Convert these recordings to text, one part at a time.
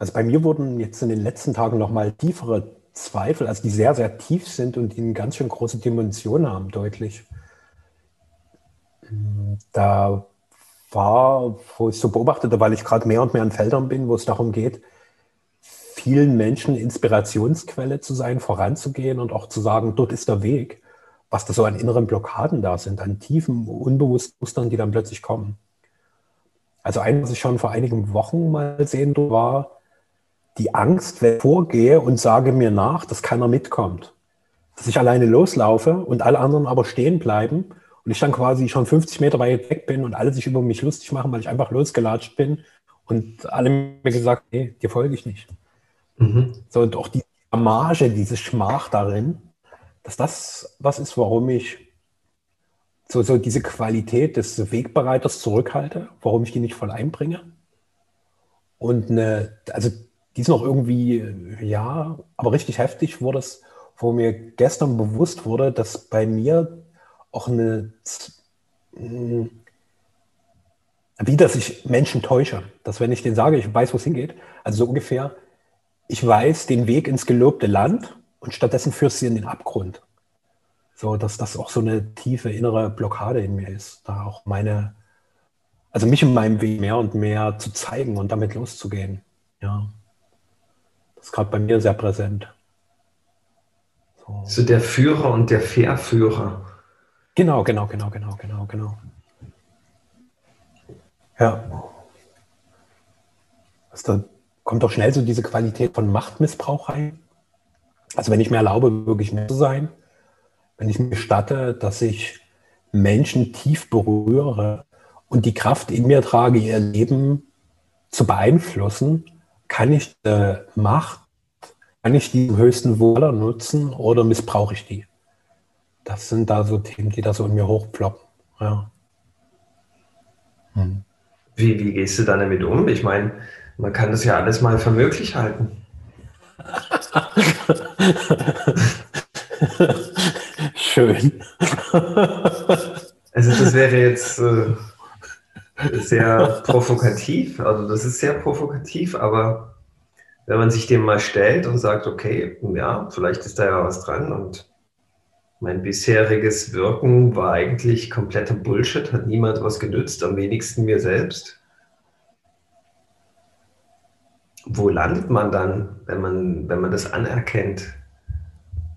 Also bei mir wurden jetzt in den letzten Tagen nochmal tiefere Zweifel, also die sehr, sehr tief sind und die eine ganz schön große Dimension haben, deutlich. Da war, wo ich so beobachtete, weil ich gerade mehr und mehr an Feldern bin, wo es darum geht, vielen Menschen Inspirationsquelle zu sein, voranzugehen und auch zu sagen, dort ist der Weg, was da so an inneren Blockaden da sind, an tiefen, unbewussten Mustern, die dann plötzlich kommen. Also ein, was ich schon vor einigen Wochen mal sehen war, die Angst, wenn ich vorgehe und sage mir nach, dass keiner mitkommt. Dass ich alleine loslaufe und alle anderen aber stehen bleiben und ich dann quasi schon 50 Meter weit weg bin und alle sich über mich lustig machen, weil ich einfach losgelatscht bin und alle mir gesagt, nee, dir folge ich nicht. Mhm. So, und auch die Marge, diese Schmach darin, dass das was ist, warum ich so, so diese Qualität des Wegbereiters zurückhalte, warum ich die nicht voll einbringe. Und eine, also die ist noch irgendwie, ja, aber richtig heftig wurde es, wo mir gestern bewusst wurde, dass bei mir auch eine, hm, wie dass ich Menschen täusche. Dass wenn ich denen sage, ich weiß, wo es hingeht, also so ungefähr, ich weiß den Weg ins gelobte Land und stattdessen führst sie in den Abgrund. So, dass das auch so eine tiefe innere Blockade in mir ist, da auch meine, also mich in meinem Weg mehr und mehr zu zeigen und damit loszugehen. Ja. Das ist gerade bei mir sehr präsent. So. so der Führer und der Verführer. Genau, genau, genau, genau, genau, genau. Ja. Also da kommt doch schnell so diese Qualität von Machtmissbrauch rein. Also wenn ich mir erlaube, wirklich mehr zu sein, wenn ich mir gestatte, dass ich Menschen tief berühre und die Kraft in mir trage, ihr Leben zu beeinflussen, kann ich die Macht, kann ich die höchsten Wohler nutzen oder missbrauche ich die? Das sind da so Themen, die da so in mir hochploppen. Ja. Hm. Wie, wie gehst du dann damit um? Ich meine, man kann das ja alles mal für möglich halten. Schön. Also das wäre jetzt äh, sehr provokativ. Also das ist sehr provokativ, aber wenn man sich dem mal stellt und sagt, okay, ja, vielleicht ist da ja was dran und mein bisheriges Wirken war eigentlich kompletter Bullshit, hat niemand was genützt, am wenigsten mir selbst. Wo landet man dann, wenn man, wenn man das anerkennt?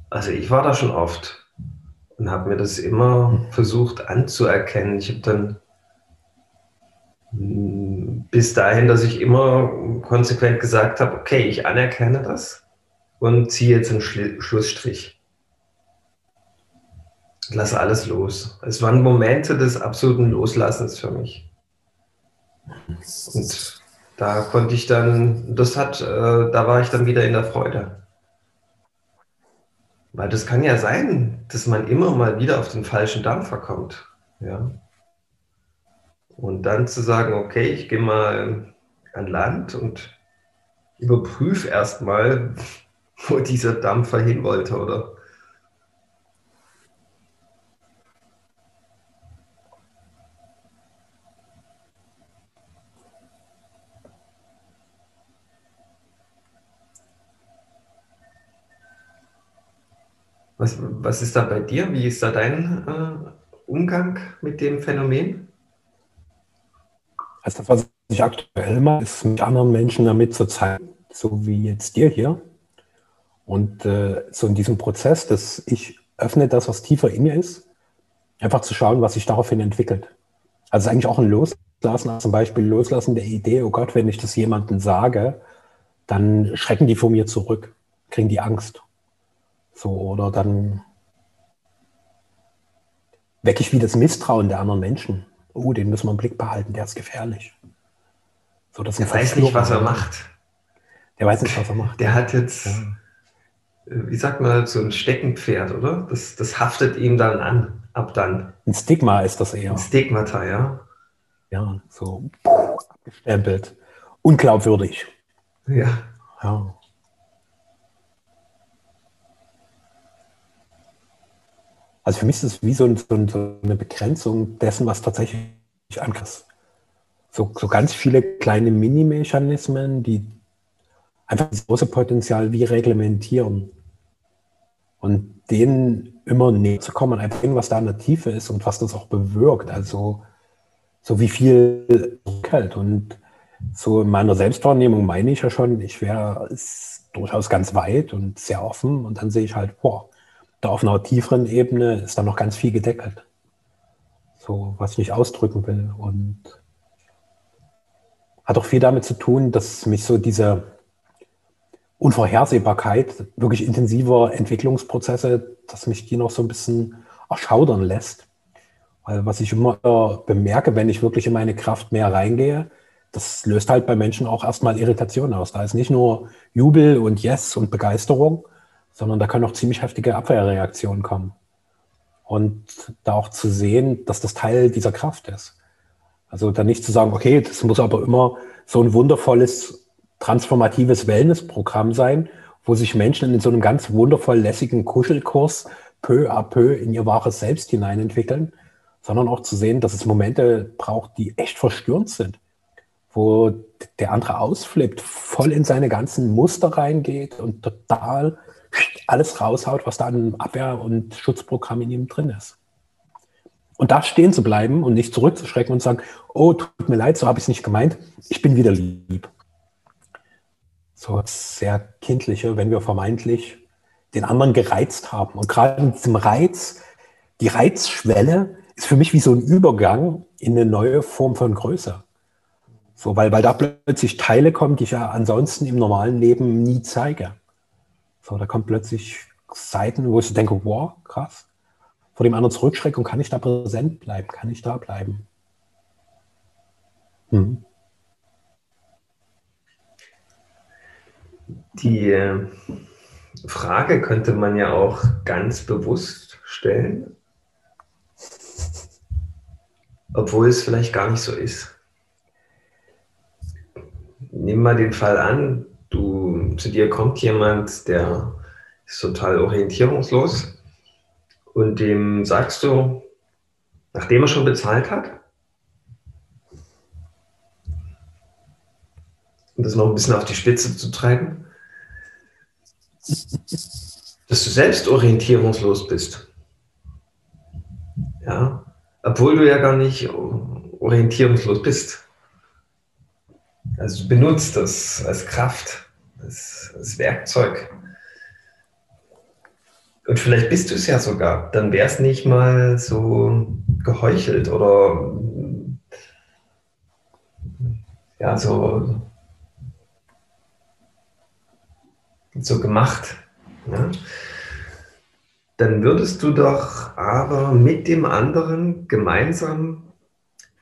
Also ich war da schon oft und habe mir das immer versucht anzuerkennen. Ich habe dann bis dahin, dass ich immer konsequent gesagt habe, okay, ich anerkenne das und ziehe jetzt einen Schli Schlussstrich. Lasse alles los. Es waren Momente des absoluten Loslassens für mich. Und da konnte ich dann, das hat, äh, da war ich dann wieder in der Freude. Weil das kann ja sein, dass man immer mal wieder auf den falschen Dampfer kommt. Ja. Und dann zu sagen, okay, ich gehe mal an Land und überprüfe erstmal, wo dieser Dampfer hin wollte, oder? Was, was ist da bei dir? Wie ist da dein äh, Umgang mit dem Phänomen? Also das, was ich aktuell mache, ist mit anderen Menschen damit zu zeigen, so wie jetzt dir hier. Und äh, so in diesem Prozess, dass ich öffne das, was tiefer in mir ist, einfach zu schauen, was sich daraufhin entwickelt. Also eigentlich auch ein Loslassen, also zum Beispiel Loslassen der Idee, oh Gott, wenn ich das jemandem sage, dann schrecken die vor mir zurück, kriegen die Angst. So, oder dann wecke ich wieder das Misstrauen der anderen Menschen. Oh, den müssen wir im Blick behalten, der ist gefährlich. So, das der weiß nicht, was er macht. Der weiß nicht, was er macht. Der hat jetzt. Äh, wie sagt man, so ein Steckenpferd, oder? Das, das haftet ihm dann an, ab dann. Ein Stigma ist das eher. Ein Stigmata, ja. Ja, so abgestempelt. Unglaubwürdig. Ja. Ja. Also für mich ist es wie so, so eine Begrenzung dessen, was tatsächlich angriff. So, so ganz viele kleine Mini-Mechanismen, die einfach das große Potenzial wie reglementieren. Und denen immer näher zu kommen, einfach sehen, was da in der Tiefe ist und was das auch bewirkt. Also so wie viel hält. Und so in meiner Selbstwahrnehmung meine ich ja schon, ich wäre durchaus ganz weit und sehr offen. Und dann sehe ich halt, boah, da auf einer tieferen Ebene ist da noch ganz viel gedeckelt. So, was ich nicht ausdrücken will. Und hat auch viel damit zu tun, dass mich so diese Unvorhersehbarkeit wirklich intensiver Entwicklungsprozesse, dass mich die noch so ein bisschen erschaudern lässt. Weil was ich immer bemerke, wenn ich wirklich in meine Kraft mehr reingehe, das löst halt bei Menschen auch erstmal Irritation aus. Da ist nicht nur Jubel und Yes und Begeisterung, sondern da können auch ziemlich heftige Abwehrreaktionen kommen. Und da auch zu sehen, dass das Teil dieser Kraft ist. Also da nicht zu sagen, okay, das muss aber immer so ein wundervolles, transformatives Wellnessprogramm sein, wo sich Menschen in so einem ganz wundervoll lässigen Kuschelkurs peu à peu in ihr wahres Selbst hineinentwickeln, sondern auch zu sehen, dass es Momente braucht, die echt verstörend sind wo der andere ausflippt, voll in seine ganzen Muster reingeht und total alles raushaut, was da an Abwehr- und Schutzprogramm in ihm drin ist. Und da stehen zu bleiben und nicht zurückzuschrecken und sagen, oh, tut mir leid, so habe ich es nicht gemeint, ich bin wieder lieb. So sehr kindliche, wenn wir vermeintlich den anderen gereizt haben. Und gerade in diesem Reiz, die Reizschwelle ist für mich wie so ein Übergang in eine neue Form von Größe. So, weil, weil da plötzlich Teile kommen, die ich ja ansonsten im normalen Leben nie zeige. So, da kommen plötzlich Seiten, wo ich denke, wow, krass. Vor dem anderen zurückschrecke und kann ich da präsent bleiben? Kann ich da bleiben? Hm. Die äh, Frage könnte man ja auch ganz bewusst stellen, obwohl es vielleicht gar nicht so ist nimm mal den Fall an, zu dir kommt jemand, der ist total orientierungslos und dem sagst du, nachdem er schon bezahlt hat, um das noch ein bisschen auf die Spitze zu treiben, dass du selbst orientierungslos bist. Ja, obwohl du ja gar nicht orientierungslos bist. Also benutzt das als Kraft, als, als Werkzeug. Und vielleicht bist du es ja sogar. Dann wäre es nicht mal so geheuchelt oder ja, so, so gemacht. Ja? Dann würdest du doch aber mit dem anderen gemeinsam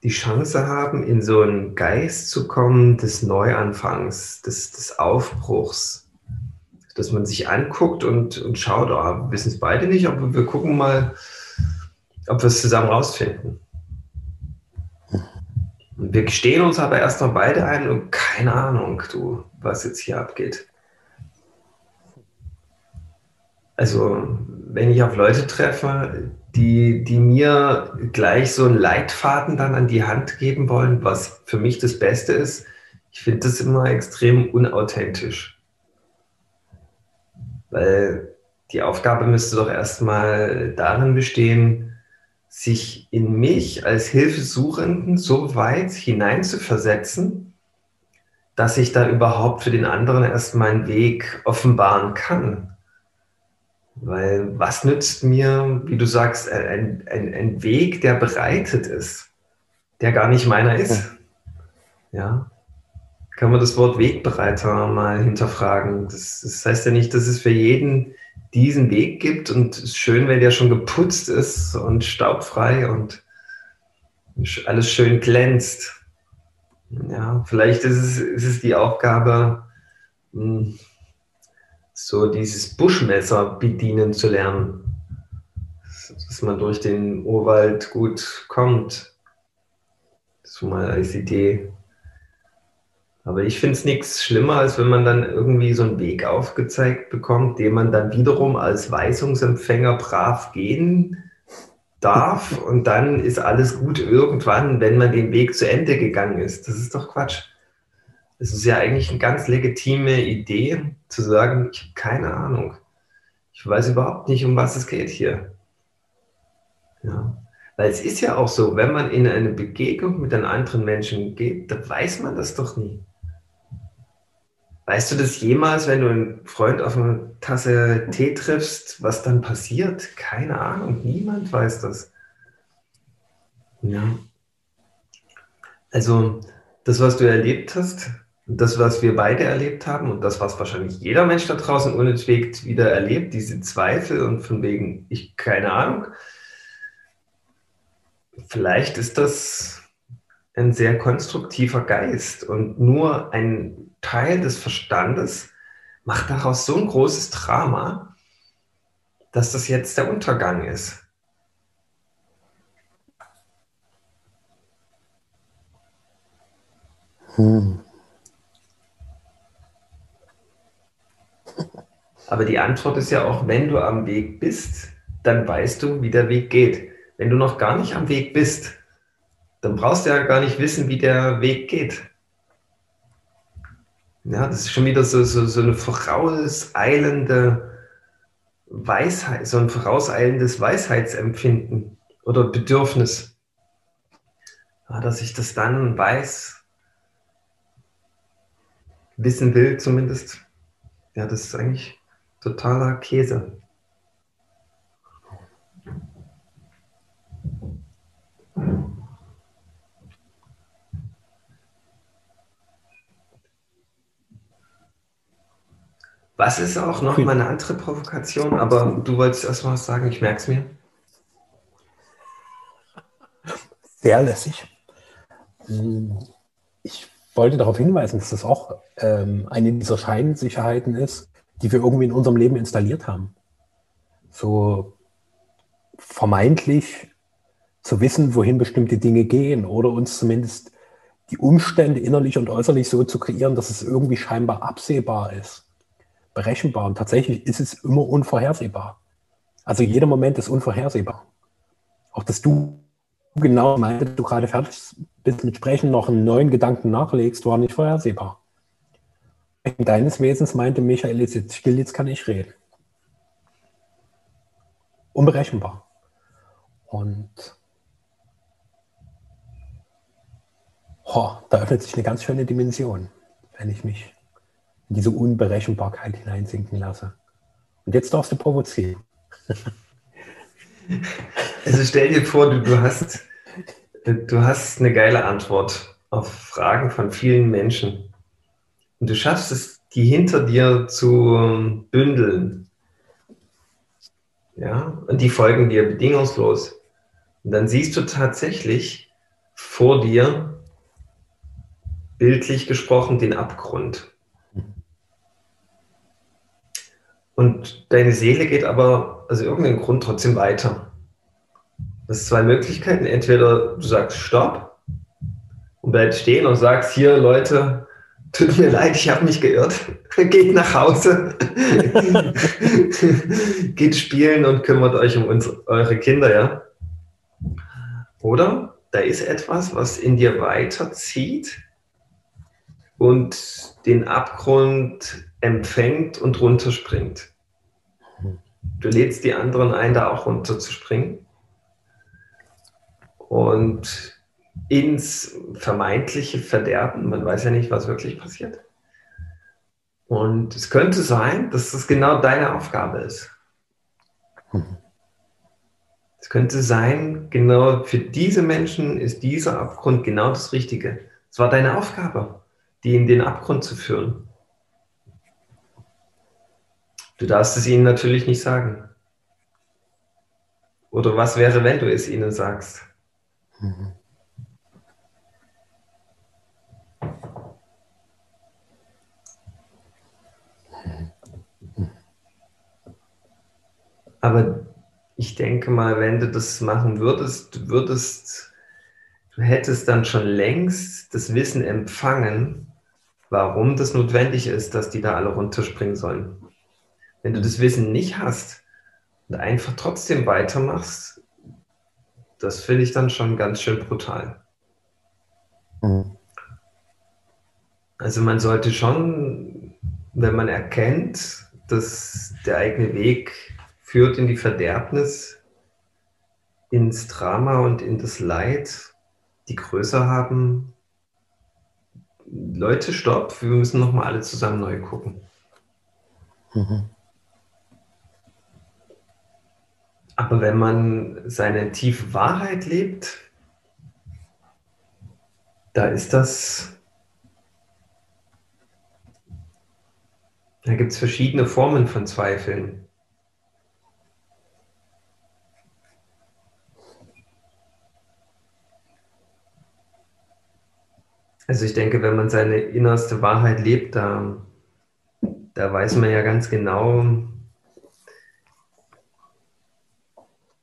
die Chance haben, in so einen Geist zu kommen des Neuanfangs, des, des Aufbruchs. Dass man sich anguckt und, und schaut, oh, wir wissen es beide nicht, aber wir gucken mal, ob wir es zusammen rausfinden. Und wir gestehen uns aber erst noch beide ein und keine Ahnung, du, was jetzt hier abgeht. Also, wenn ich auf Leute treffe, die, die mir gleich so einen Leitfaden dann an die Hand geben wollen, was für mich das Beste ist. Ich finde das immer extrem unauthentisch. Weil die Aufgabe müsste doch erstmal darin bestehen, sich in mich als Hilfesuchenden so weit hineinzuversetzen, dass ich da überhaupt für den anderen erst meinen Weg offenbaren kann. Weil was nützt mir, wie du sagst, ein, ein, ein Weg, der bereitet ist, der gar nicht meiner ist? Ja. Kann man das Wort Wegbereiter mal hinterfragen? Das, das heißt ja nicht, dass es für jeden diesen Weg gibt und es ist schön, wenn der schon geputzt ist und staubfrei und alles schön glänzt. Ja, vielleicht ist es, ist es die Aufgabe, hm, so dieses Buschmesser bedienen zu lernen. Dass man durch den Urwald gut kommt. So mal als Idee. Aber ich finde es nichts schlimmer, als wenn man dann irgendwie so einen Weg aufgezeigt bekommt, den man dann wiederum als Weisungsempfänger brav gehen darf. Und dann ist alles gut irgendwann, wenn man den Weg zu Ende gegangen ist. Das ist doch Quatsch. Es ist ja eigentlich eine ganz legitime Idee, zu sagen, ich habe keine Ahnung. Ich weiß überhaupt nicht, um was es geht hier. Ja. Weil es ist ja auch so, wenn man in eine Begegnung mit einem anderen Menschen geht, dann weiß man das doch nie. Weißt du das jemals, wenn du einen Freund auf eine Tasse Tee triffst, was dann passiert? Keine Ahnung, niemand weiß das. Ja. Also, das, was du erlebt hast, das, was wir beide erlebt haben und das, was wahrscheinlich jeder Mensch da draußen unentwegt wieder erlebt, diese Zweifel und von wegen, ich keine Ahnung, vielleicht ist das ein sehr konstruktiver Geist und nur ein Teil des Verstandes macht daraus so ein großes Drama, dass das jetzt der Untergang ist. Hm. Aber die Antwort ist ja auch, wenn du am Weg bist, dann weißt du, wie der Weg geht. Wenn du noch gar nicht am Weg bist, dann brauchst du ja gar nicht wissen, wie der Weg geht. Ja, das ist schon wieder so, so, so eine vorauseilende Weisheit, so ein vorauseilendes Weisheitsempfinden oder Bedürfnis. Ja, dass ich das dann weiß, wissen will zumindest. Ja, das ist eigentlich totaler Käse. Was ist auch noch mal eine andere Provokation, aber du wolltest erst mal was sagen, ich merke es mir. Sehr lässig. Ich wollte darauf hinweisen, dass das auch ähm, eine dieser Scheinsicherheiten ist, die wir irgendwie in unserem Leben installiert haben. So vermeintlich zu wissen, wohin bestimmte Dinge gehen oder uns zumindest die Umstände innerlich und äußerlich so zu kreieren, dass es irgendwie scheinbar absehbar ist berechenbar. Und tatsächlich ist es immer unvorhersehbar. Also jeder Moment ist unvorhersehbar. Auch dass du genau meinte, du gerade fertig bist mit Sprechen, noch einen neuen Gedanken nachlegst, war nicht vorhersehbar. Deines Wesens meinte Michael, jetzt still, jetzt kann ich reden. Unberechenbar. Und oh, da öffnet sich eine ganz schöne Dimension, wenn ich mich in diese Unberechenbarkeit hineinsinken lasse. Und jetzt darfst du provozieren. Also stell dir vor, du, du, hast, du hast eine geile Antwort auf Fragen von vielen Menschen. Und du schaffst es, die hinter dir zu bündeln. Ja, und die folgen dir bedingungslos. Und dann siehst du tatsächlich vor dir, bildlich gesprochen, den Abgrund. Und deine Seele geht aber aus irgendeinem Grund trotzdem weiter. Sind zwei Möglichkeiten. Entweder du sagst Stopp und bleibst stehen und sagst, hier Leute, tut mir leid, ich habe mich geirrt. Geht nach Hause. Geht spielen und kümmert euch um uns, eure Kinder, ja. Oder da ist etwas, was in dir weiterzieht und den Abgrund empfängt und runterspringt. Du lädst die anderen ein, da auch runterzuspringen und ins vermeintliche Verderben. Man weiß ja nicht, was wirklich passiert. Und es könnte sein, dass das genau deine Aufgabe ist. Es könnte sein, genau für diese Menschen ist dieser Abgrund genau das Richtige. Es war deine Aufgabe, die in den Abgrund zu führen. Du darfst es ihnen natürlich nicht sagen. Oder was wäre, wenn du es ihnen sagst? Aber ich denke mal, wenn du das machen würdest, du würdest, du hättest dann schon längst das Wissen empfangen, warum das notwendig ist, dass die da alle runterspringen sollen. Wenn du das Wissen nicht hast und einfach trotzdem weitermachst, das finde ich dann schon ganz schön brutal. Mhm. Also man sollte schon, wenn man erkennt, dass der eigene Weg führt in die Verderbnis, ins Drama und in das Leid, die Größe haben, Leute, stopp, wir müssen nochmal alle zusammen neu gucken. Mhm. Aber wenn man seine tiefe Wahrheit lebt, da ist das, da gibt es verschiedene Formen von Zweifeln. Also ich denke, wenn man seine innerste Wahrheit lebt, da, da weiß man ja ganz genau,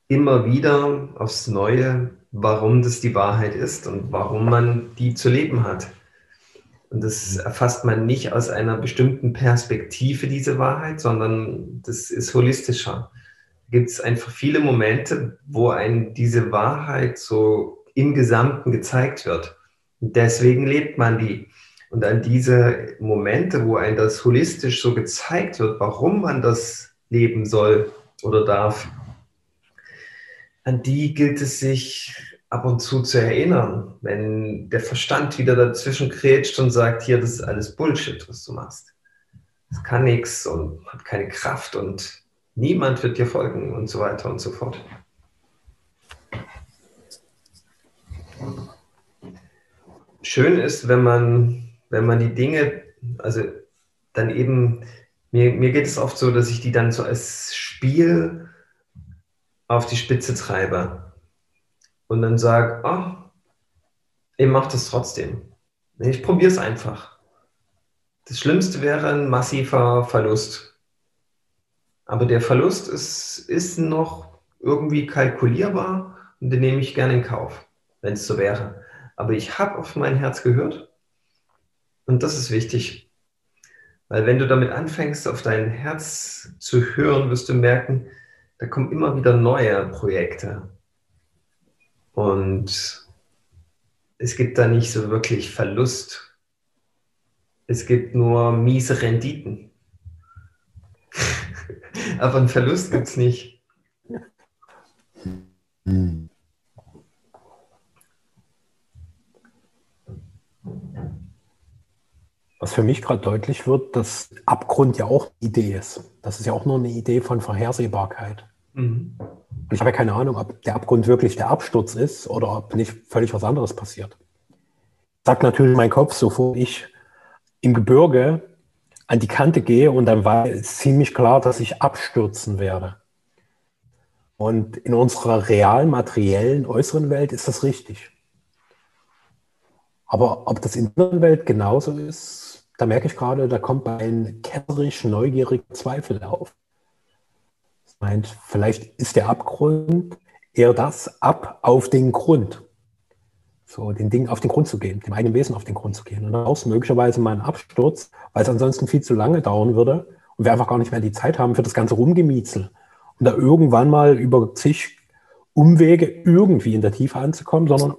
immer wieder aufs Neue, warum das die Wahrheit ist und warum man die zu leben hat. Und das erfasst man nicht aus einer bestimmten Perspektive, diese Wahrheit, sondern das ist holistischer. Da gibt es einfach viele Momente, wo einem diese Wahrheit so im Gesamten gezeigt wird. Deswegen lebt man die. Und an diese Momente, wo ein das holistisch so gezeigt wird, warum man das leben soll oder darf, an die gilt es sich ab und zu zu erinnern, wenn der Verstand wieder dazwischen krätscht und sagt, hier, das ist alles Bullshit, was du machst. Das kann nichts und hat keine Kraft und niemand wird dir folgen und so weiter und so fort. schön ist, wenn man, wenn man die Dinge, also dann eben, mir, mir geht es oft so, dass ich die dann so als Spiel auf die Spitze treibe und dann sage, oh, ich mache das trotzdem. Ich probiere es einfach. Das Schlimmste wäre ein massiver Verlust. Aber der Verlust ist, ist noch irgendwie kalkulierbar und den nehme ich gerne in Kauf, wenn es so wäre. Aber ich habe auf mein Herz gehört und das ist wichtig. Weil wenn du damit anfängst, auf dein Herz zu hören, wirst du merken, da kommen immer wieder neue Projekte. Und es gibt da nicht so wirklich Verlust. Es gibt nur miese Renditen. Aber einen Verlust gibt es nicht. Hm. Was für mich gerade deutlich wird, dass Abgrund ja auch eine Idee ist. Das ist ja auch nur eine Idee von Vorhersehbarkeit. Mhm. Und ich habe ja keine Ahnung, ob der Abgrund wirklich der Absturz ist oder ob nicht völlig was anderes passiert. Sagt natürlich mein Kopf, sofort ich im Gebirge an die Kante gehe und dann war es ziemlich klar, dass ich abstürzen werde. Und in unserer realen, materiellen, äußeren Welt ist das richtig. Aber ob das in der Welt genauso ist, da merke ich gerade, da kommt ein ketterisch neugieriger Zweifel auf. Das meint, vielleicht ist der Abgrund eher das ab auf den Grund. So, den Ding auf den Grund zu gehen, dem eigenen Wesen auf den Grund zu gehen. Und daraus möglicherweise mal ein Absturz, weil es ansonsten viel zu lange dauern würde und wir einfach gar nicht mehr die Zeit haben für das ganze Rumgemiezel. Und da irgendwann mal über zig Umwege irgendwie in der Tiefe anzukommen, sondern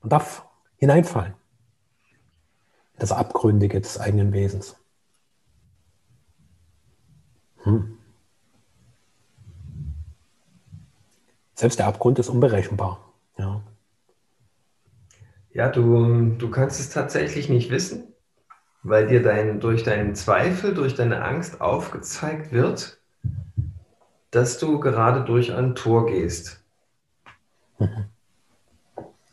man darf hineinfallen das Abgründige des eigenen Wesens. Hm. Selbst der Abgrund ist unberechenbar. Ja, ja du, du kannst es tatsächlich nicht wissen, weil dir dein, durch deinen Zweifel, durch deine Angst aufgezeigt wird, dass du gerade durch ein Tor gehst. Mhm.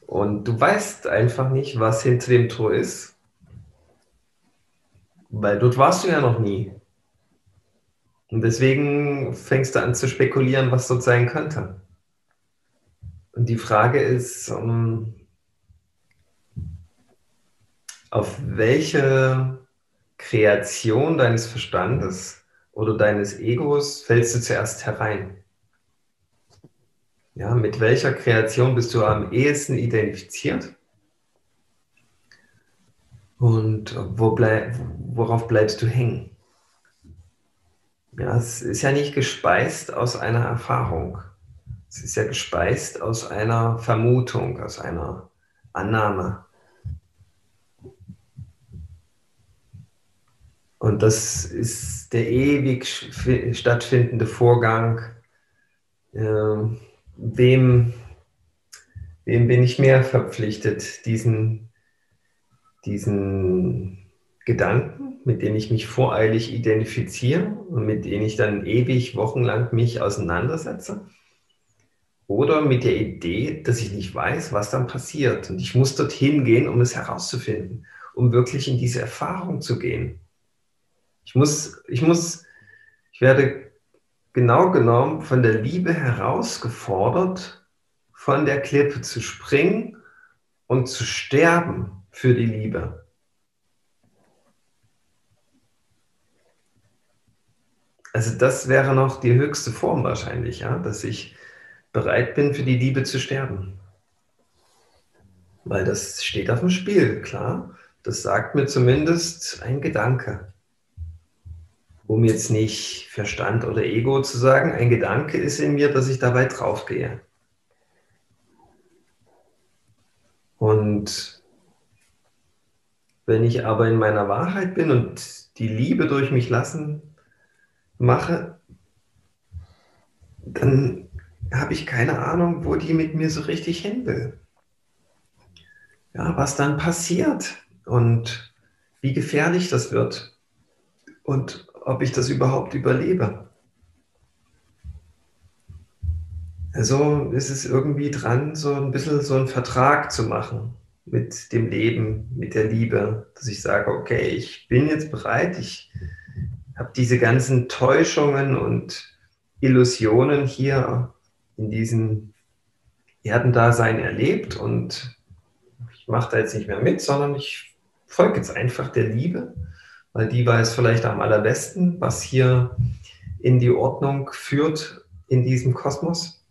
Und du weißt einfach nicht, was hinter dem Tor ist weil dort warst du ja noch nie. Und deswegen fängst du an zu spekulieren, was dort sein könnte. Und die Frage ist, um, auf welche Kreation deines Verstandes oder deines Egos fällst du zuerst herein? Ja, mit welcher Kreation bist du am ehesten identifiziert? Und wo bleib, worauf bleibst du hängen? Ja, es ist ja nicht gespeist aus einer Erfahrung. Es ist ja gespeist aus einer Vermutung, aus einer Annahme. Und das ist der ewig stattfindende Vorgang. Ähm, wem, wem bin ich mehr verpflichtet? Diesen, diesen Gedanken, mit denen ich mich voreilig identifiziere und mit denen ich dann ewig wochenlang mich auseinandersetze? Oder mit der Idee, dass ich nicht weiß, was dann passiert. Und ich muss dorthin gehen, um es herauszufinden, um wirklich in diese Erfahrung zu gehen. Ich muss, ich muss, ich werde genau genommen von der Liebe herausgefordert, von der Klippe zu springen und zu sterben für die Liebe. Also das wäre noch die höchste Form wahrscheinlich, ja, dass ich bereit bin, für die Liebe zu sterben. Weil das steht auf dem Spiel, klar. Das sagt mir zumindest ein Gedanke. Um jetzt nicht Verstand oder Ego zu sagen, ein Gedanke ist in mir, dass ich dabei draufgehe. Und wenn ich aber in meiner Wahrheit bin und die Liebe durch mich lassen mache, dann habe ich keine Ahnung, wo die mit mir so richtig hin will. Ja, was dann passiert und wie gefährlich das wird und ob ich das überhaupt überlebe. Also ist es irgendwie dran, so ein bisschen so einen Vertrag zu machen mit dem Leben, mit der Liebe, dass ich sage, okay, ich bin jetzt bereit, ich habe diese ganzen Täuschungen und Illusionen hier in diesem Erdendasein erlebt und ich mache da jetzt nicht mehr mit, sondern ich folge jetzt einfach der Liebe, weil die weiß vielleicht am allerbesten, was hier in die Ordnung führt in diesem Kosmos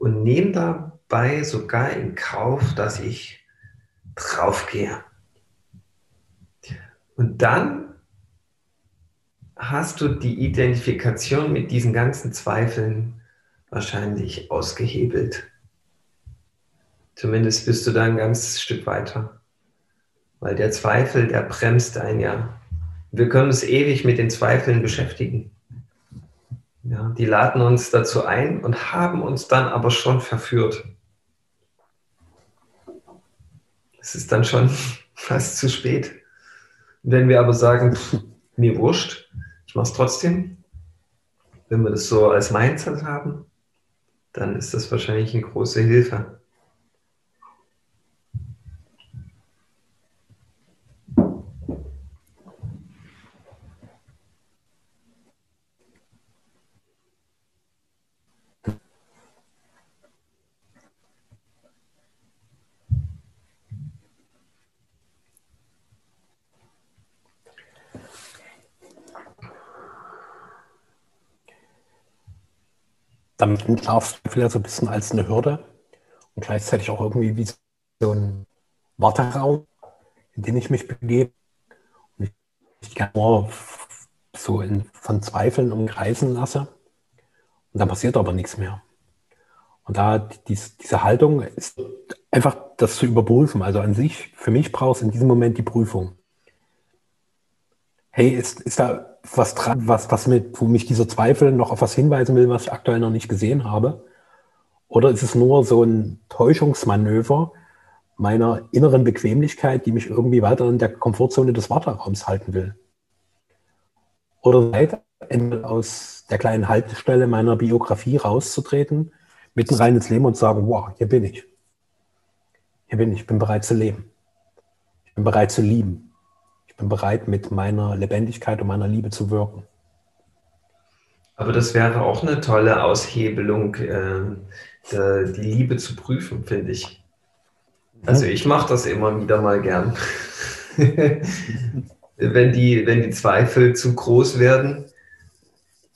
und nehme dabei sogar in Kauf, dass ich draufgehe. Und dann hast du die Identifikation mit diesen ganzen Zweifeln wahrscheinlich ausgehebelt. Zumindest bist du da ein ganzes Stück weiter. Weil der Zweifel, der bremst ein ja. Wir können uns ewig mit den Zweifeln beschäftigen. Ja, die laden uns dazu ein und haben uns dann aber schon verführt. Es ist dann schon fast zu spät. wenn wir aber sagen, pff, mir wurscht, ich mache es trotzdem, wenn wir das so als Mindset haben, dann ist das wahrscheinlich eine große Hilfe. Damit entlarvst du vielleicht so ein bisschen als eine Hürde und gleichzeitig auch irgendwie wie so ein Warteraum, in den ich mich begebe und ich gerne nur so in, von Zweifeln umkreisen lasse. Und dann passiert aber nichts mehr. Und da dies, diese Haltung ist einfach das zu überprüfen. Also an sich, für mich brauchst in diesem Moment die Prüfung. Hey, ist, ist da was dran, was, was mit, wo mich dieser Zweifel noch auf was hinweisen will, was ich aktuell noch nicht gesehen habe? Oder ist es nur so ein Täuschungsmanöver meiner inneren Bequemlichkeit, die mich irgendwie weiter in der Komfortzone des Warteraums halten will? Oder seid aus der kleinen Haltestelle meiner Biografie rauszutreten, mitten rein ins Leben und sagen, wow, hier bin ich. Hier bin ich, ich bin bereit zu leben. Ich bin bereit zu lieben bin bereit, mit meiner Lebendigkeit und meiner Liebe zu wirken. Aber das wäre auch eine tolle Aushebelung, äh, die Liebe zu prüfen, finde ich. Also ich mache das immer wieder mal gern. wenn, die, wenn die Zweifel zu groß werden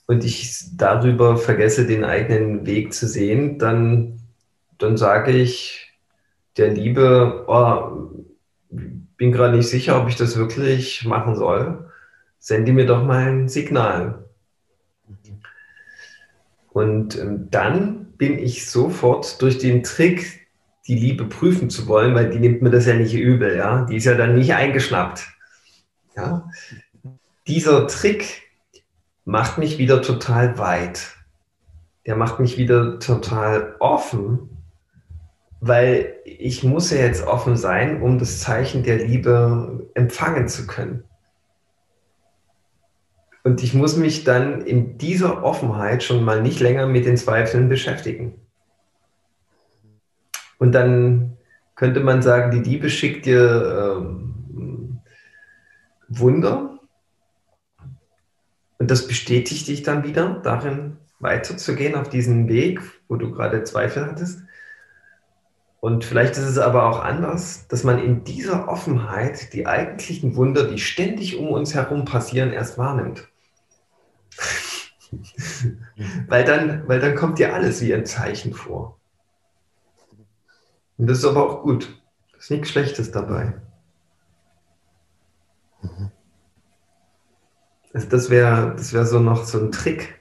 und ich darüber vergesse, den eigenen Weg zu sehen, dann, dann sage ich der Liebe, oh, bin gerade nicht sicher, ob ich das wirklich machen soll. Sende mir doch mal ein Signal. Und ähm, dann bin ich sofort durch den Trick, die Liebe prüfen zu wollen, weil die nimmt mir das ja nicht übel, ja. Die ist ja dann nicht eingeschnappt. Ja? Dieser Trick macht mich wieder total weit. Der macht mich wieder total offen, weil ich muss ja jetzt offen sein, um das Zeichen der Liebe empfangen zu können. Und ich muss mich dann in dieser Offenheit schon mal nicht länger mit den Zweifeln beschäftigen. Und dann könnte man sagen, die Liebe schickt dir ähm, Wunder. Und das bestätigt dich dann wieder darin, weiterzugehen auf diesen Weg, wo du gerade Zweifel hattest. Und vielleicht ist es aber auch anders, dass man in dieser Offenheit die eigentlichen Wunder, die ständig um uns herum passieren, erst wahrnimmt. weil, dann, weil dann kommt dir alles wie ein Zeichen vor. Und das ist aber auch gut. Da ist nichts Schlechtes dabei. Also das wäre das wär so noch so ein Trick.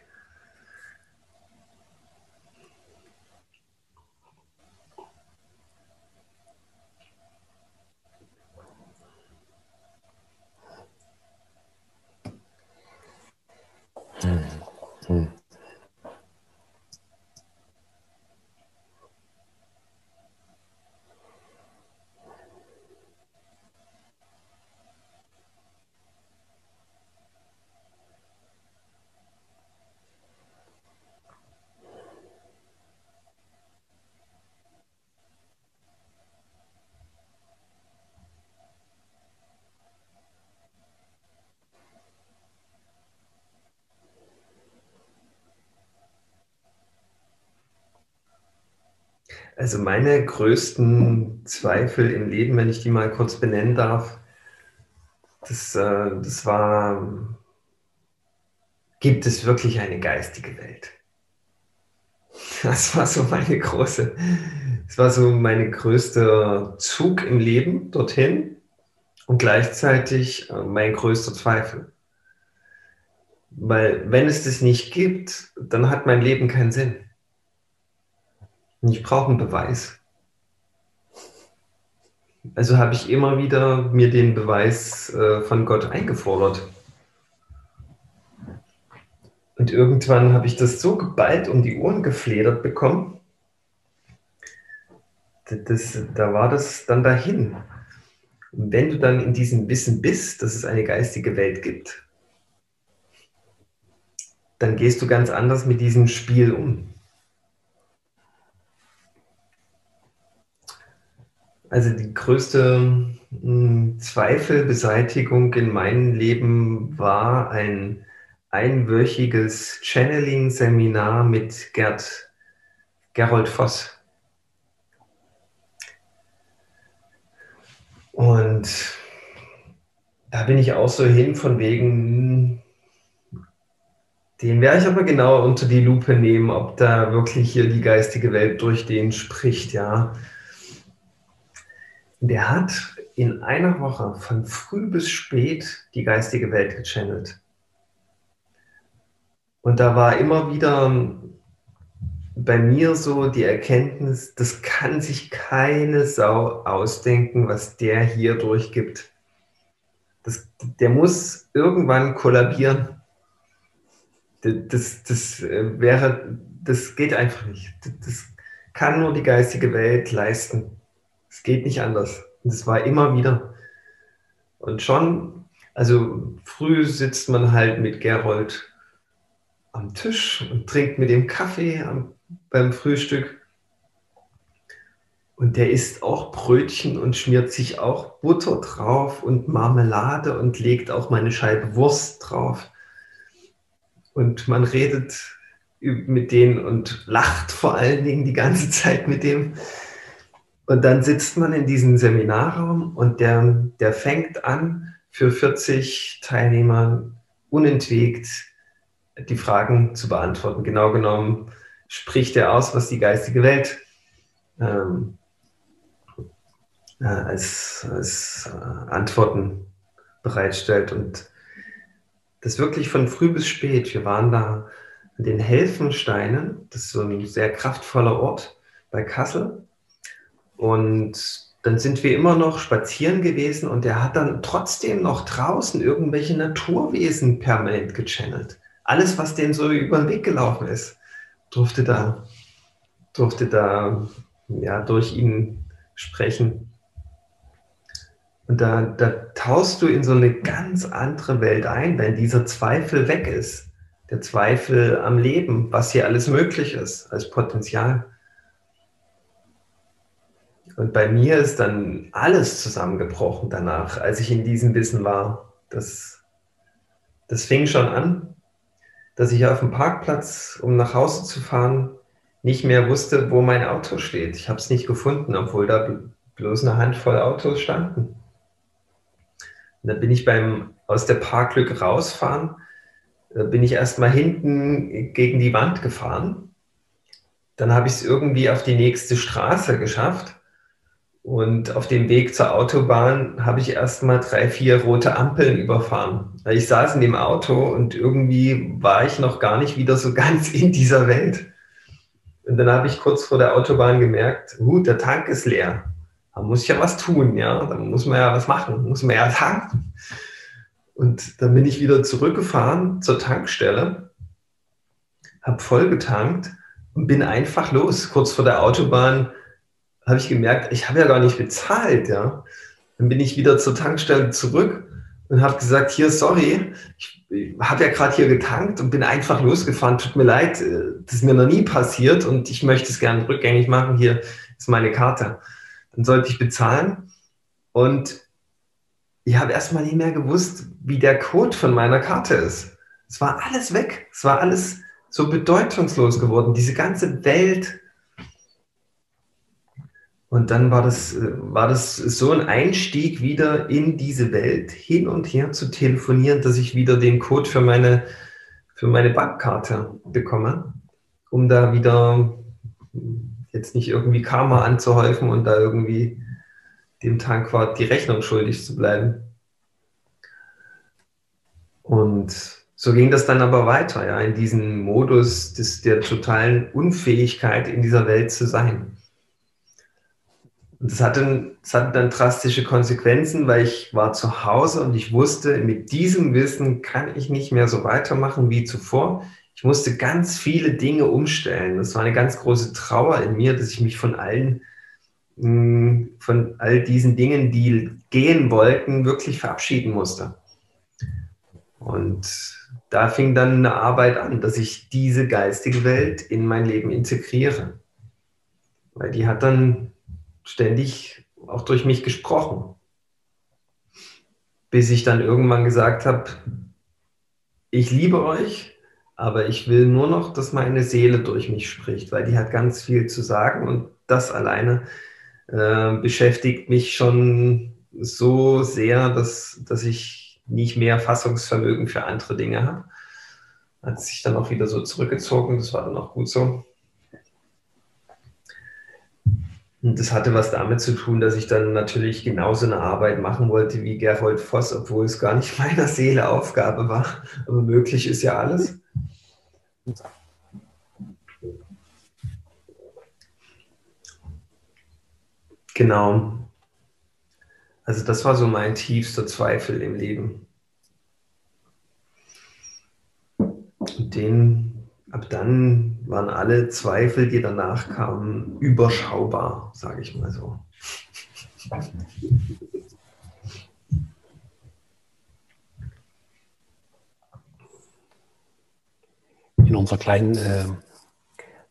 Also meine größten Zweifel im Leben, wenn ich die mal kurz benennen darf, das, äh, das war, gibt es wirklich eine geistige Welt? Das war so meine große, das war so meine größte Zug im Leben dorthin und gleichzeitig äh, mein größter Zweifel. Weil wenn es das nicht gibt, dann hat mein Leben keinen Sinn. Ich brauche einen Beweis. Also habe ich immer wieder mir den Beweis äh, von Gott eingefordert. Und irgendwann habe ich das so geballt um die Ohren gefledert bekommen. Das, da war das dann dahin. Und wenn du dann in diesem Wissen bist, dass es eine geistige Welt gibt, dann gehst du ganz anders mit diesem Spiel um. Also die größte hm, Zweifelbeseitigung in meinem Leben war ein einwöchiges Channeling-Seminar mit Gerd, Gerold Voss. Und da bin ich auch so hin von wegen, den werde ich aber genauer unter die Lupe nehmen, ob da wirklich hier die geistige Welt durch den spricht, ja der hat in einer Woche von früh bis spät die geistige Welt gechannelt. Und da war immer wieder bei mir so die Erkenntnis, das kann sich keine Sau ausdenken, was der hier durchgibt. Das, der muss irgendwann kollabieren. Das, das, äh, wäre, das geht einfach nicht. Das kann nur die geistige Welt leisten. Es geht nicht anders. Und es war immer wieder. Und schon, also früh sitzt man halt mit Gerold am Tisch und trinkt mit dem Kaffee am, beim Frühstück. Und der isst auch Brötchen und schmiert sich auch Butter drauf und Marmelade und legt auch mal eine Scheibe Wurst drauf. Und man redet mit denen und lacht vor allen Dingen die ganze Zeit mit dem. Und dann sitzt man in diesem Seminarraum und der, der fängt an, für 40 Teilnehmer unentwegt die Fragen zu beantworten. Genau genommen spricht er aus, was die geistige Welt ähm, äh, als, als äh, Antworten bereitstellt. Und das wirklich von früh bis spät. Wir waren da an den Helfensteinen, das ist so ein sehr kraftvoller Ort bei Kassel. Und dann sind wir immer noch spazieren gewesen und er hat dann trotzdem noch draußen irgendwelche Naturwesen permanent gechannelt. Alles, was dem so über den Weg gelaufen ist, durfte da, durfte da ja, durch ihn sprechen. Und da, da tauchst du in so eine ganz andere Welt ein, wenn dieser Zweifel weg ist. Der Zweifel am Leben, was hier alles möglich ist als Potenzial. Und bei mir ist dann alles zusammengebrochen danach, als ich in diesem Wissen war. Das, das fing schon an, dass ich auf dem Parkplatz, um nach Hause zu fahren, nicht mehr wusste, wo mein Auto steht. Ich habe es nicht gefunden, obwohl da bloß eine Handvoll Autos standen. Und dann bin ich beim aus der Parklücke rausfahren, bin ich erst mal hinten gegen die Wand gefahren. Dann habe ich es irgendwie auf die nächste Straße geschafft. Und auf dem Weg zur Autobahn habe ich erst mal drei, vier rote Ampeln überfahren. Ich saß in dem Auto und irgendwie war ich noch gar nicht wieder so ganz in dieser Welt. Und dann habe ich kurz vor der Autobahn gemerkt, gut, der Tank ist leer. Da muss ich ja was tun, ja. Da muss man ja was machen, muss man ja tanken. Und dann bin ich wieder zurückgefahren zur Tankstelle, habe voll getankt und bin einfach los. Kurz vor der Autobahn habe ich gemerkt, ich habe ja gar nicht bezahlt, ja. Dann bin ich wieder zur Tankstelle zurück und habe gesagt, hier, sorry, ich, habe ja gerade hier getankt und bin einfach losgefahren. Tut mir leid, äh, das ist mir noch nie passiert und ich möchte es gerne rückgängig machen. Hier ist meine Karte. Dann sollte ich bezahlen und ich habe erstmal nicht mehr gewusst, wie der Code von meiner Karte ist. Es war alles weg. Es war alles so bedeutungslos geworden. Diese ganze Welt und dann war das, äh, war das so ein Einstieg wieder in diese Welt, hin und her zu telefonieren, dass ich wieder den Code für meine, für meine Bankkarte bekomme, um da wieder jetzt nicht irgendwie Karma anzuhäufen und da irgendwie dem Tankwart die Rechnung schuldig zu bleiben. Und so ging das dann aber weiter, ja, in diesem Modus des, der totalen Unfähigkeit in dieser Welt zu sein. Und das hatte, das hatte dann drastische Konsequenzen, weil ich war zu Hause und ich wusste, mit diesem Wissen kann ich nicht mehr so weitermachen wie zuvor. Ich musste ganz viele Dinge umstellen. Das war eine ganz große Trauer in mir, dass ich mich von allen, mm, von all diesen Dingen, die gehen wollten, wirklich verabschieden musste. Und da fing dann eine Arbeit an, dass ich diese geistige Welt in mein Leben integriere. Weil die hat dann ständig auch durch mich gesprochen. Bis ich dann irgendwann gesagt habe, ich liebe euch, aber ich will nur noch, dass meine Seele durch mich spricht, weil die hat ganz viel zu sagen und das alleine äh, beschäftigt mich schon so sehr, dass, dass ich nicht mehr Fassungsvermögen für andere Dinge habe. Hat sich dann auch wieder so zurückgezogen, das war dann auch gut so. Und das hatte was damit zu tun, dass ich dann natürlich genauso eine Arbeit machen wollte wie Gerhold Voss, obwohl es gar nicht meiner Seele Aufgabe war. Aber möglich ist ja alles. Genau. Also das war so mein tiefster Zweifel im Leben. Den ab dann waren alle Zweifel, die danach kamen, überschaubar, sage ich mal so. In unserer kleinen äh,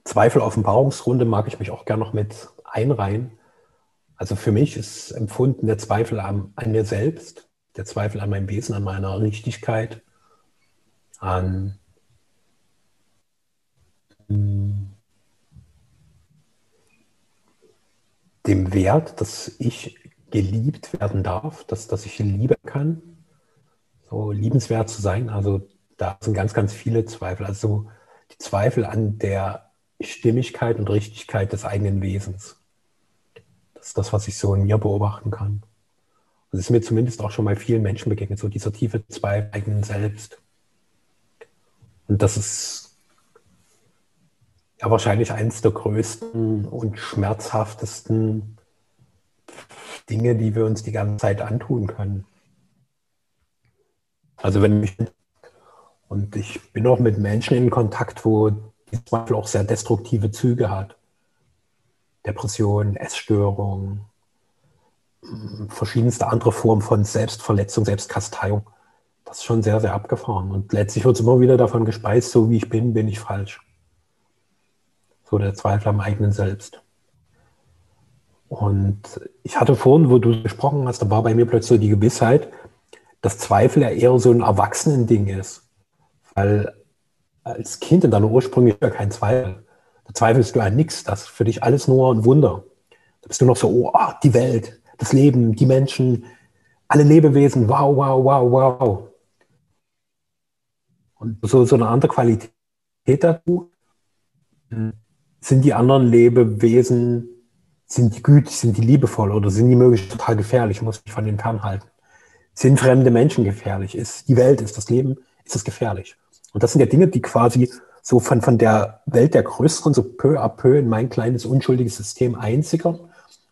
Zweifel-Offenbarungsrunde mag ich mich auch gerne noch mit einreihen. Also für mich ist empfunden der Zweifel an, an mir selbst, der Zweifel an meinem Wesen, an meiner Richtigkeit, an dem Wert, dass ich geliebt werden darf, dass, dass ich lieben kann, so liebenswert zu sein. Also da sind ganz, ganz viele Zweifel. Also die Zweifel an der Stimmigkeit und Richtigkeit des eigenen Wesens. Das ist das, was ich so in mir beobachten kann. Das ist mir zumindest auch schon bei vielen Menschen begegnet, so dieser tiefe Zweifel eigenen Selbst. Und das ist ja wahrscheinlich eines der größten und schmerzhaftesten Dinge, die wir uns die ganze Zeit antun können. Also wenn ich und ich bin auch mit Menschen in Kontakt, wo die Zweifel auch sehr destruktive Züge hat. Depression, Essstörung, verschiedenste andere Formen von Selbstverletzung, Selbstkasteiung. Das ist schon sehr, sehr abgefahren. Und letztlich wird es immer wieder davon gespeist, so wie ich bin, bin ich falsch. So der Zweifel am eigenen Selbst. Und ich hatte vorhin, wo du gesprochen hast, da war bei mir plötzlich so die Gewissheit, dass Zweifel ja eher so ein Erwachsenen-Ding ist. Weil als Kind in deiner Ursprung ist ja kein Zweifel. Da zweifelst du an nichts. Das ist für dich alles nur ein Wunder. Da bist du noch so, oh, ah, die Welt, das Leben, die Menschen, alle Lebewesen, wow, wow, wow, wow. Und so, so eine andere Qualität dazu. Sind die anderen Lebewesen, sind die gütig, sind die liebevoll oder sind die möglich total gefährlich? muss mich von denen fernhalten. Sind fremde Menschen gefährlich? Ist die Welt, ist das Leben, ist es gefährlich? Und das sind ja Dinge, die quasi so von, von der Welt der Größeren so peu à peu in mein kleines, unschuldiges System einsickern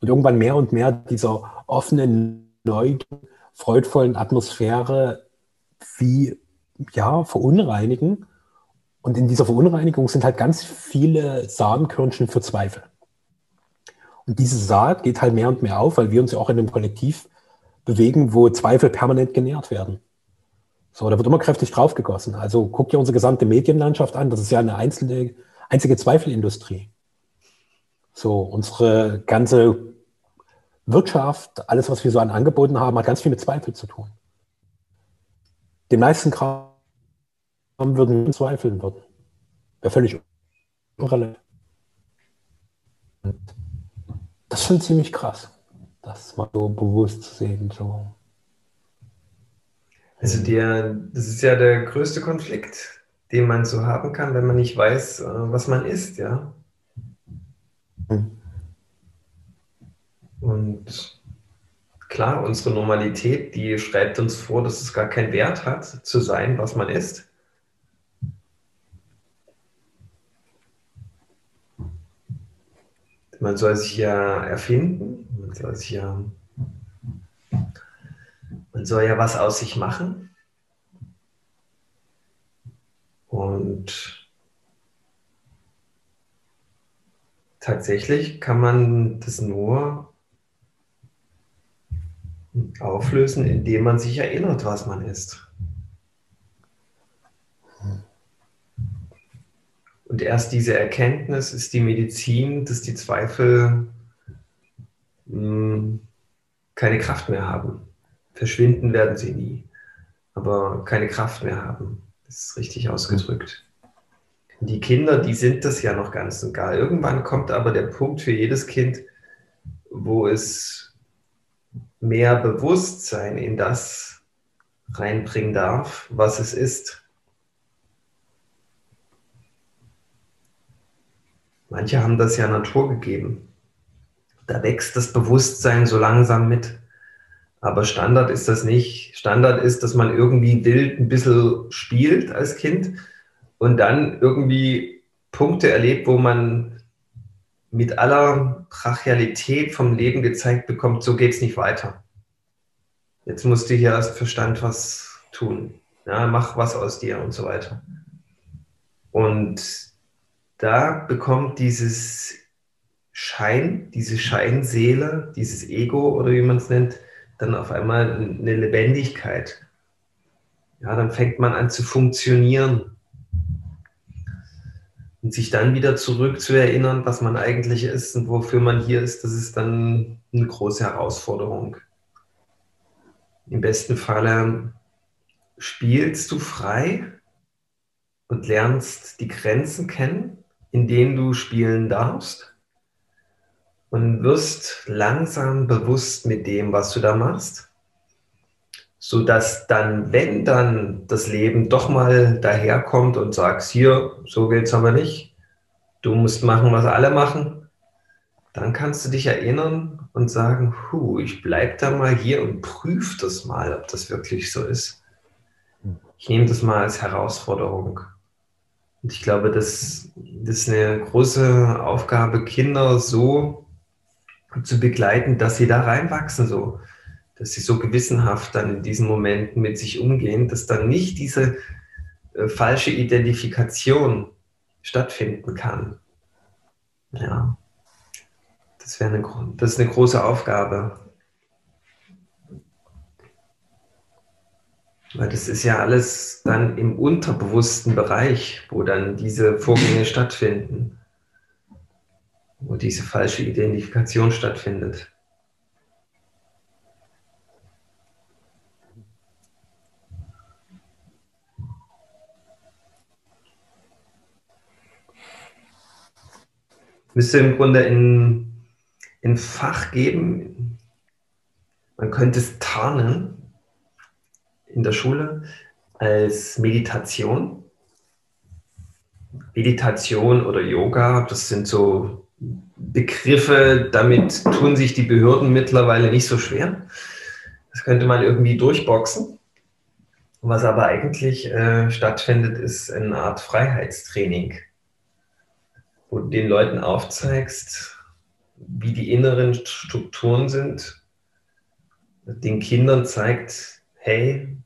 und irgendwann mehr und mehr dieser offenen, neuen, freudvollen Atmosphäre wie, ja, verunreinigen. Und in dieser Verunreinigung sind halt ganz viele Samenkörnchen für Zweifel. Und diese Saat geht halt mehr und mehr auf, weil wir uns ja auch in einem Kollektiv bewegen, wo Zweifel permanent genährt werden. So, da wird immer kräftig draufgegossen. Also guck dir unsere gesamte Medienlandschaft an. Das ist ja eine einzelne, einzige Zweifelindustrie. So, unsere ganze Wirtschaft, alles, was wir so an Angeboten haben, hat ganz viel mit Zweifel zu tun. Den meisten Kram würden wir zweifeln würden. Wäre völlig irrelevant. Das ist schon ziemlich krass, das mal so bewusst zu sehen. So. Also der, das ist ja der größte Konflikt, den man so haben kann, wenn man nicht weiß, äh, was man ist, ja. Hm. Und klar, unsere Normalität, die schreibt uns vor, dass es gar keinen Wert hat, zu sein, was man ist. Man soll sich ja erfinden, man soll sich ja man soll ja was aus sich machen. Und tatsächlich kann man das nur auflösen, indem man sich erinnert, was man ist. Und erst diese Erkenntnis ist die Medizin, dass die Zweifel mh, hm, keine Kraft mehr haben. Verschwinden werden sie nie, aber keine Kraft mehr haben. Das ist richtig ausgedrückt. Die Kinder, die sind das ja noch ganz und gar. Irgendwann kommt aber der Punkt für jedes Kind, wo es mehr Bewusstsein in das reinbringen darf, was es ist. Manche haben das ja Natur gegeben. Da wächst das Bewusstsein so langsam mit. Aber Standard ist das nicht. Standard ist, dass man irgendwie wild ein bisschen spielt als Kind und dann irgendwie Punkte erlebt, wo man mit aller Brachialität vom Leben gezeigt bekommt, so geht es nicht weiter. Jetzt musst du hier als Verstand was tun. Ja, mach was aus dir und so weiter. Und da bekommt dieses Schein, diese Scheinseele, dieses Ego oder wie man es nennt, dann auf einmal eine Lebendigkeit. Ja, dann fängt man an zu funktionieren. Und sich dann wieder zurück zu erinnern, was man eigentlich ist und wofür man hier ist, das ist dann eine große Herausforderung. Im besten Falle spielst du frei und lernst die Grenzen kennen, in denen du spielen darfst und wirst langsam bewusst mit dem, was du da machst, so dass dann, wenn dann das Leben doch mal daherkommt und sagst, hier, so geht's aber nicht, du musst machen, was alle machen, dann kannst du dich erinnern und sagen, hu, ich bleib da mal hier und prüf das mal, ob das wirklich so ist. Ich nehme das mal als Herausforderung. Und ich glaube, das, das ist eine große Aufgabe, Kinder so zu begleiten, dass sie da reinwachsen so, dass sie so gewissenhaft dann in diesen Momenten mit sich umgehen, dass dann nicht diese äh, falsche Identifikation stattfinden kann. Ja, das wäre eine, das ist eine große Aufgabe. Weil das ist ja alles dann im unterbewussten Bereich, wo dann diese Vorgänge stattfinden, wo diese falsche Identifikation stattfindet. Müsste im Grunde ein, ein Fach geben, man könnte es tarnen, in der Schule als Meditation. Meditation oder Yoga, das sind so Begriffe, damit tun sich die Behörden mittlerweile nicht so schwer. Das könnte man irgendwie durchboxen. Was aber eigentlich äh, stattfindet, ist eine Art Freiheitstraining, wo du den Leuten aufzeigst, wie die inneren Strukturen sind, den Kindern zeigt, hey,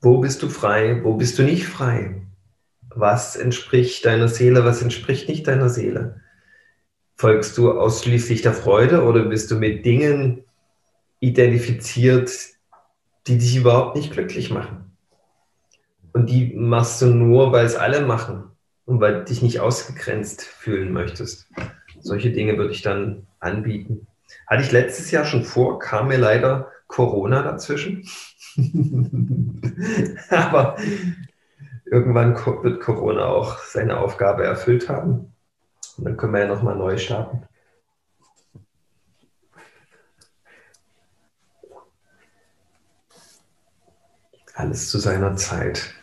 wo bist du frei? Wo bist du nicht frei? Was entspricht deiner Seele? Was entspricht nicht deiner Seele? Folgst du ausschließlich der Freude oder bist du mit Dingen identifiziert, die dich überhaupt nicht glücklich machen? Und die machst du nur, weil es alle machen und weil du dich nicht ausgegrenzt fühlen möchtest. Solche Dinge würde ich dann anbieten. Hatte ich letztes Jahr schon vor, kam mir leider Corona dazwischen. Aber irgendwann wird Corona auch seine Aufgabe erfüllt haben. Und dann können wir ja nochmal neu starten. Alles zu seiner Zeit.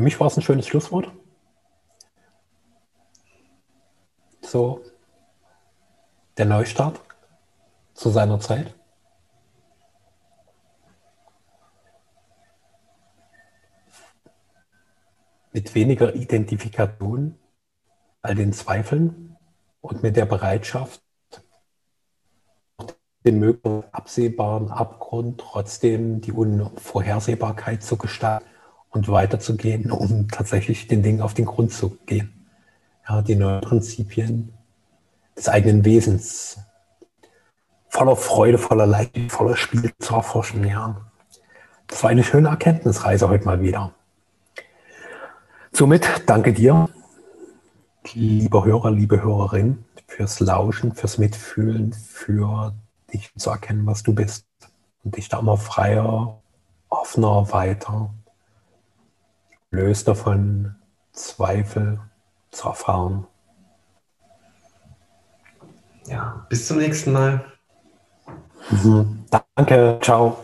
Für mich war es ein schönes Schlusswort. So, der Neustart zu seiner Zeit. Mit weniger Identifikation, all den Zweifeln und mit der Bereitschaft, den möglichen absehbaren Abgrund trotzdem die Unvorhersehbarkeit zu gestalten und weiterzugehen, um tatsächlich den Dingen auf den Grund zu gehen. Ja, die neuen Prinzipien des eigenen Wesens voller Freude, voller Leid, voller Spiel zu erforschen. Ja, das war eine schöne Erkenntnisreise heute mal wieder. Somit danke dir, lieber Hörer, liebe Hörerin, fürs Lauschen, fürs Mitfühlen, für dich zu erkennen, was du bist und dich da immer freier, offener, weiter löst davon Zweifel zu erfahren. Ja, bis zum nächsten Mal. Mhm. Danke, ciao.